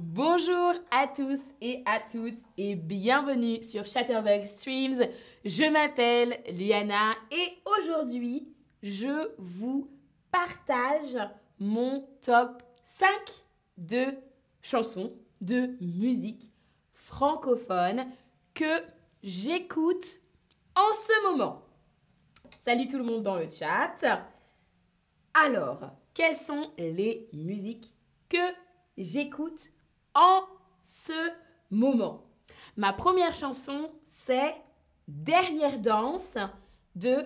Bonjour à tous et à toutes et bienvenue sur Chatterbug Streams. Je m'appelle Liana et aujourd'hui, je vous partage mon top 5 de chansons, de musique francophone que j'écoute en ce moment. Salut tout le monde dans le chat. Alors, quelles sont les musiques que j'écoute en ce moment Ma première chanson, c'est Dernière danse de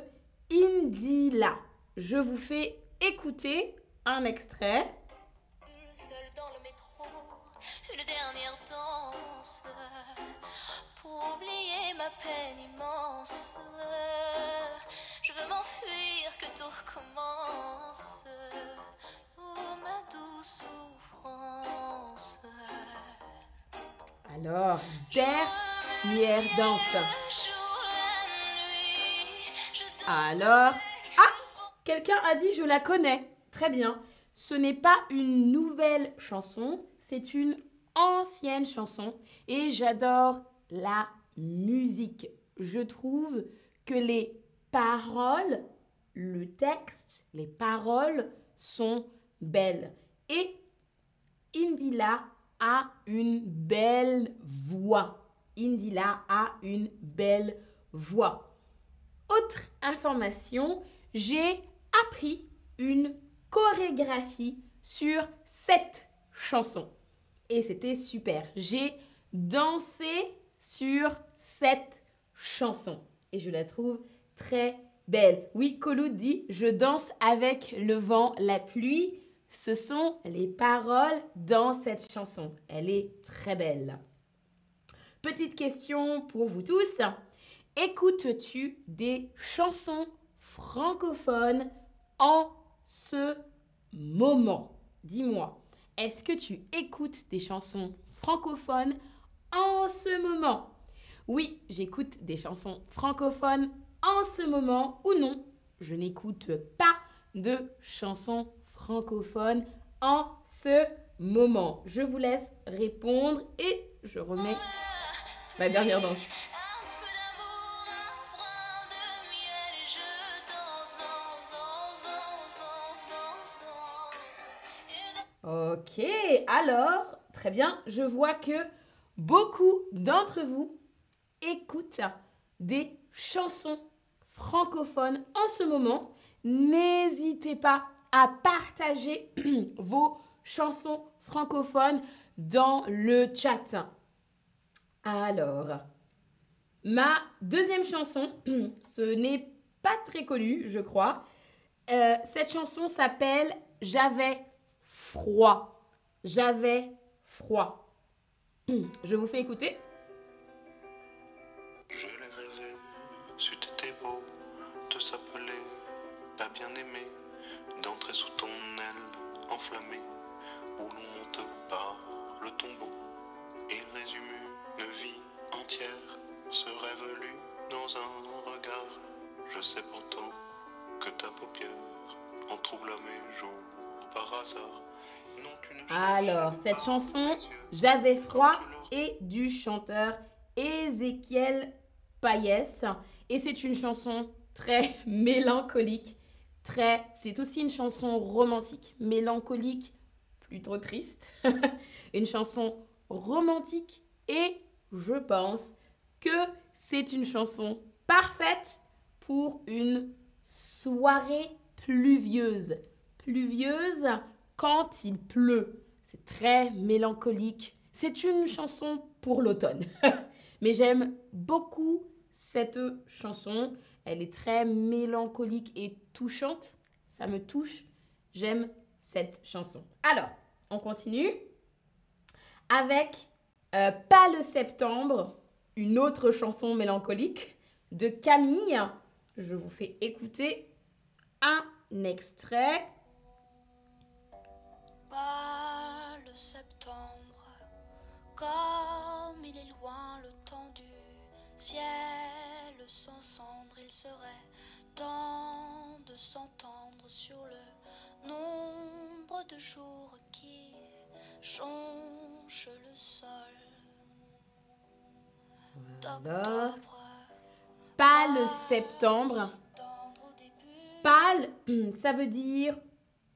Indila. Je vous fais écouter un extrait. Dernière danse. Je veux m'enfuir, que tout recommence. Oh ma douce souffrance. Alors, dernière danse. Alors, ah, quelqu'un a dit je la connais. Très bien. Ce n'est pas une nouvelle chanson, c'est une ancienne chanson et j'adore la musique. Je trouve que les paroles, le texte, les paroles sont belles. Et Indila a une belle voix. Indila a une belle voix. Autre information, j'ai appris une chorégraphie sur cette chanson. Et c'était super. J'ai dansé sur cette chanson. Et je la trouve très belle. Oui, Colou dit, je danse avec le vent, la pluie. Ce sont les paroles dans cette chanson. Elle est très belle. Petite question pour vous tous. Écoutes-tu des chansons francophones en ce moment? Dis-moi, est-ce que tu écoutes des chansons francophones en ce moment? Oui, j'écoute des chansons francophones en ce moment ou non. Je n'écoute pas de chansons francophones en ce moment. Je vous laisse répondre et je remets ma dernière danse. Ok, alors, très bien, je vois que beaucoup d'entre vous écoutent des chansons francophones en ce moment. N'hésitez pas à partager vos chansons francophones dans le chat. Alors, ma deuxième chanson, ce n'est pas très connu, je crois. Euh, cette chanson s'appelle J'avais froid. J'avais froid. Je vous fais écouter. S'appeler ta bien-aimée, d'entrer sous ton aile enflammée, où l'on monte par le tombeau. Il résume une vie entière, ce rêve lu dans un regard. Je sais pourtant que ta paupière en troubla mes jours par hasard. Non, tu ne Alors, cette chanson. J'avais froid et du chanteur Ézéchiel Payès. Et c'est une chanson très mélancolique. Très, c'est aussi une chanson romantique, mélancolique, plutôt triste. une chanson romantique et je pense que c'est une chanson parfaite pour une soirée pluvieuse. Pluvieuse quand il pleut. C'est très mélancolique. C'est une chanson pour l'automne. Mais j'aime beaucoup cette chanson. Elle est très mélancolique et touchante. Ça me touche. J'aime cette chanson. Alors, on continue avec euh, Pas le septembre, une autre chanson mélancolique de Camille. Je vous fais écouter un extrait. Pas le septembre, comme il est loin le temps du ciel sans cendre, il serait temps de s'entendre sur le nombre de jours qui changent blanche le sol. D'octobre, pâle septembre. Pâle, ça veut dire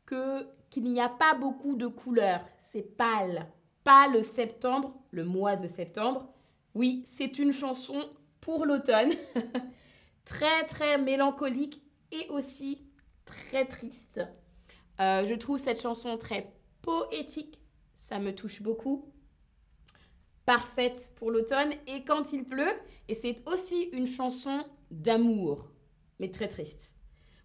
que qu'il n'y a pas beaucoup de couleurs. C'est pâle. Pâle septembre, le mois de septembre. Oui, c'est une chanson pour l'automne. très très mélancolique et aussi très triste. Euh, je trouve cette chanson très poétique. Ça me touche beaucoup. Parfaite pour l'automne et quand il pleut. Et c'est aussi une chanson d'amour, mais très triste.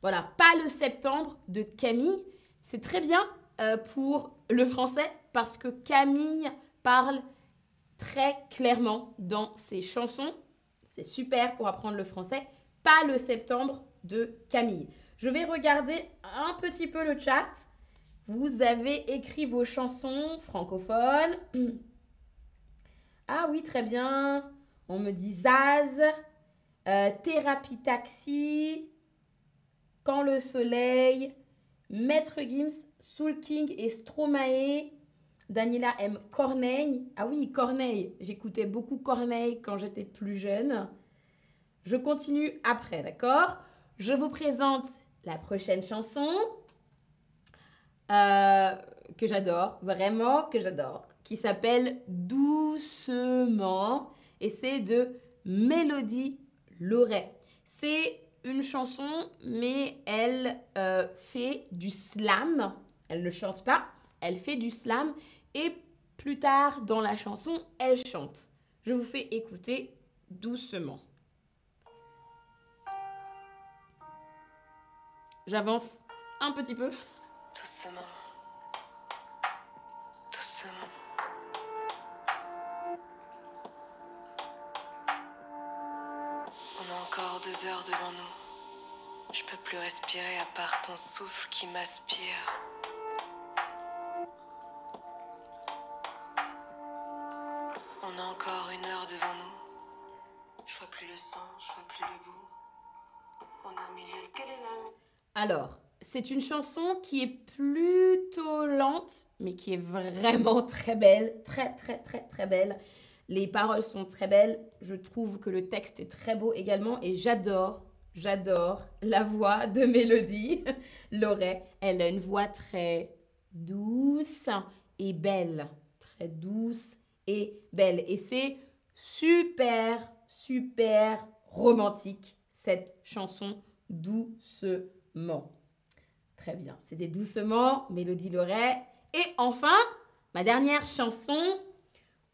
Voilà, pas le septembre de Camille. C'est très bien euh, pour le français parce que Camille parle très clairement dans ses chansons. C'est super pour apprendre le français. Pas le septembre de Camille. Je vais regarder un petit peu le chat. Vous avez écrit vos chansons francophones. Ah oui, très bien. On me dit Zaz, euh, Thérapie Taxi, Quand le Soleil, Maître Gims, Soul King et Stromae. Daniela aime Corneille. Ah oui, Corneille. J'écoutais beaucoup Corneille quand j'étais plus jeune. Je continue après, d'accord? Je vous présente la prochaine chanson euh, que j'adore, vraiment que j'adore, qui s'appelle Doucement et c'est de Mélodie Loret. C'est une chanson, mais elle euh, fait du slam. Elle ne chante pas, elle fait du slam et plus tard dans la chanson, elle chante. Je vous fais écouter doucement. J'avance un petit peu. Doucement. Doucement. On a encore deux heures devant nous. Je peux plus respirer à part ton souffle qui m'aspire. Le sang, je vois plus le bout. On a au milieu. Quelle est Alors, c'est une chanson qui est plutôt lente, mais qui est vraiment très belle, très très très très belle. Les paroles sont très belles, je trouve que le texte est très beau également et j'adore, j'adore la voix de Mélodie Loret. Elle a une voix très douce et belle, très douce et belle. Et c'est super, super romantique cette chanson doucement. Très bien. C'était doucement, Mélodie Loret. Et enfin, ma dernière chanson.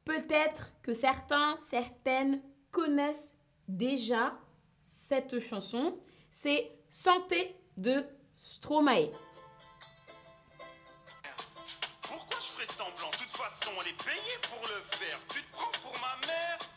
Peut-être que certains, certaines connaissent déjà cette chanson. C'est Santé de Stromae. Pourquoi je ferais semblant? Toute façon, est pour le faire. Tu te prends pour ma mère?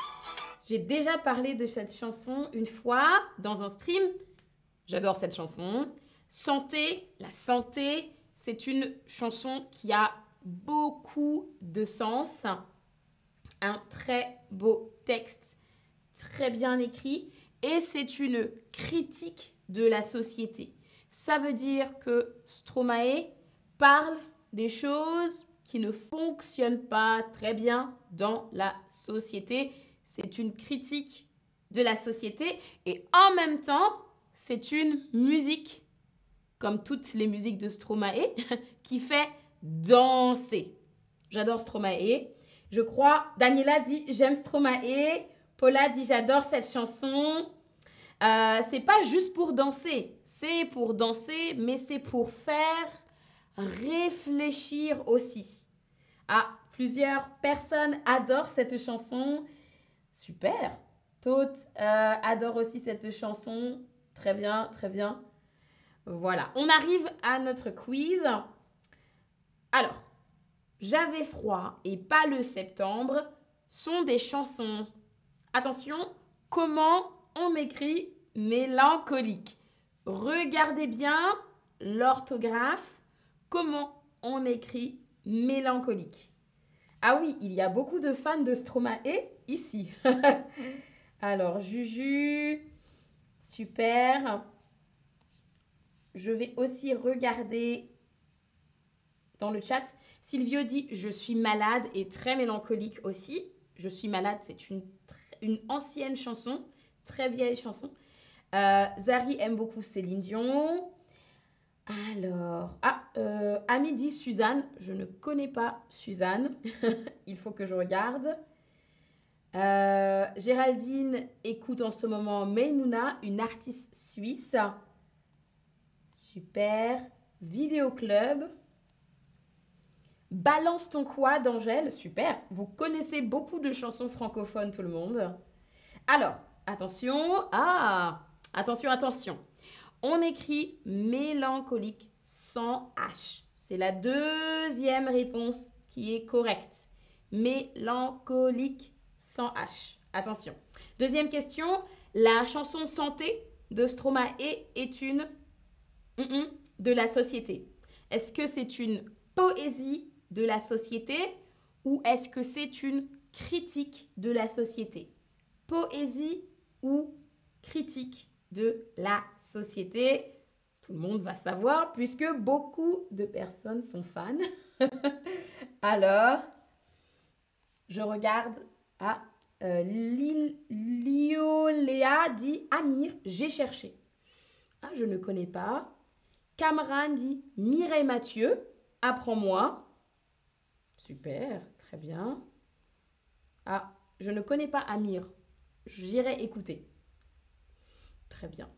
J'ai déjà parlé de cette chanson une fois dans un stream. J'adore cette chanson. Santé, la santé, c'est une chanson qui a beaucoup de sens. Un très beau texte, très bien écrit. Et c'est une critique de la société. Ça veut dire que Stromae parle des choses qui ne fonctionnent pas très bien dans la société. C'est une critique de la société et en même temps, c'est une musique, comme toutes les musiques de Stromae, qui fait danser. J'adore Stromae. Je crois, Daniela dit j'aime Stromae. Paula dit j'adore cette chanson. Euh, c'est pas juste pour danser, c'est pour danser, mais c'est pour faire réfléchir aussi. Ah, plusieurs personnes adorent cette chanson. Super. Tote euh, adore aussi cette chanson. Très bien, très bien. Voilà, on arrive à notre quiz. Alors, j'avais froid et pas le septembre. sont des chansons. Attention, comment on écrit mélancolique? Regardez bien l'orthographe. Comment on écrit mélancolique? Ah oui, il y a beaucoup de fans de Stromae ici. Alors, Juju, super. Je vais aussi regarder dans le chat. Silvio dit Je suis malade et très mélancolique aussi. Je suis malade, c'est une, ancienne chanson, très vieille chanson. Euh, Zari aime beaucoup Céline Dion. Alors, ah, euh, Ami dit Suzanne. Je ne connais pas Suzanne. Il faut que je regarde. Euh, Géraldine écoute en ce moment Meimouna, une artiste suisse. Super. Vidéo Club. Balance ton quoi d'Angèle. Super. Vous connaissez beaucoup de chansons francophones, tout le monde. Alors, attention. Ah, attention, attention. On écrit mélancolique sans H. C'est la deuxième réponse qui est correcte. Mélancolique sans H. Attention. Deuxième question. La chanson Santé de Stromae est une de la société. Est-ce que c'est une poésie de la société ou est-ce que c'est une critique de la société? Poésie ou critique de la société? Tout le monde va savoir puisque beaucoup de personnes sont fans. Alors, je regarde. Ah, euh, dit Amir, j'ai cherché. Ah, je ne connais pas. Cameron dit Mireille Mathieu, apprends-moi. Super, très bien. Ah, je ne connais pas Amir. J'irai écouter. Très bien.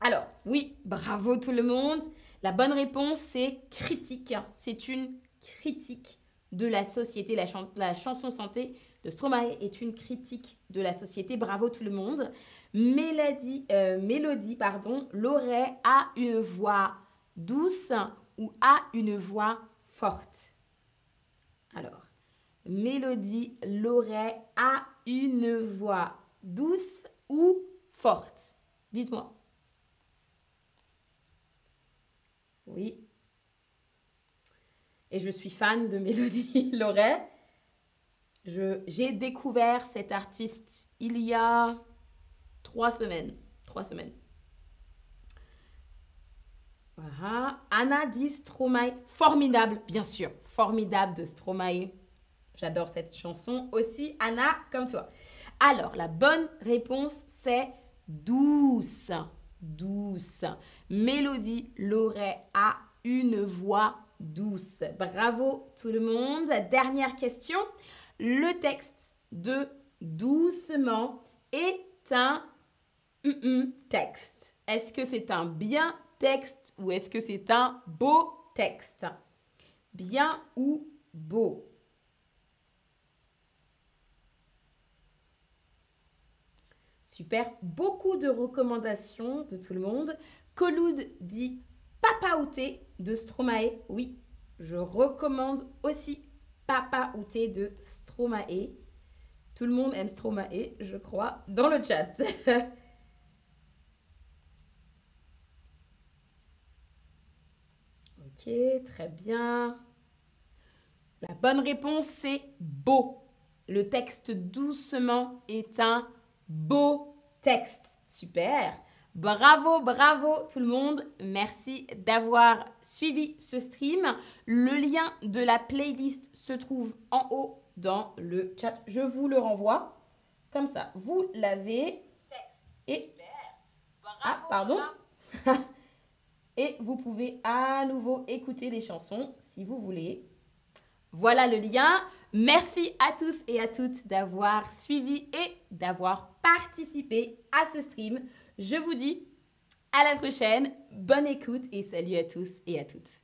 Alors, oui, bravo tout le monde. La bonne réponse, c'est critique. C'est une critique de la société. La, chanson santé de Stromae est une critique de la société. Bravo tout le monde. Mélodie, euh, pardon, l'aurait a une voix douce ou a une voix forte? Alors, Mélodie l'aurait a une voix douce ou forte? Dites-moi. Oui. Et je suis fan de Mélodie Loret. J'ai découvert cet artiste il y a trois semaines. Trois semaines. Anna dit Stromae. Formidable, bien sûr. Formidable de Stromae. J'adore cette chanson aussi. Anna, comme toi. Alors, la bonne réponse, c'est douce. Douce. Mélodie l'aurait a une voix douce. Bravo tout le monde. Dernière question. Le texte de Doucement est un texte. Est-ce que c'est un bien texte ou est-ce que c'est un beau texte? Bien ou beau? Super, beaucoup de recommandations de tout le monde. Coloud dit Papa Outé de Stromae. Oui, je recommande aussi Papa Outé de Stromae. Tout le monde aime Stromae, je crois, dans le chat. Ok, très bien. La bonne réponse, c'est beau. Le texte doucement est un beau texte. Super. Bravo, bravo tout le monde. Merci d'avoir suivi ce stream. Le lien de la playlist se trouve en haut dans le chat. Je vous le renvoie. Comme ça, vous l'avez. Et... ah, pardon. Et vous pouvez à nouveau écouter les chansons si vous voulez. Voilà le lien. Merci à tous et à toutes d'avoir suivi et d'avoir participé à ce stream. Je vous dis à la prochaine. Bonne écoute et salut à tous et à toutes.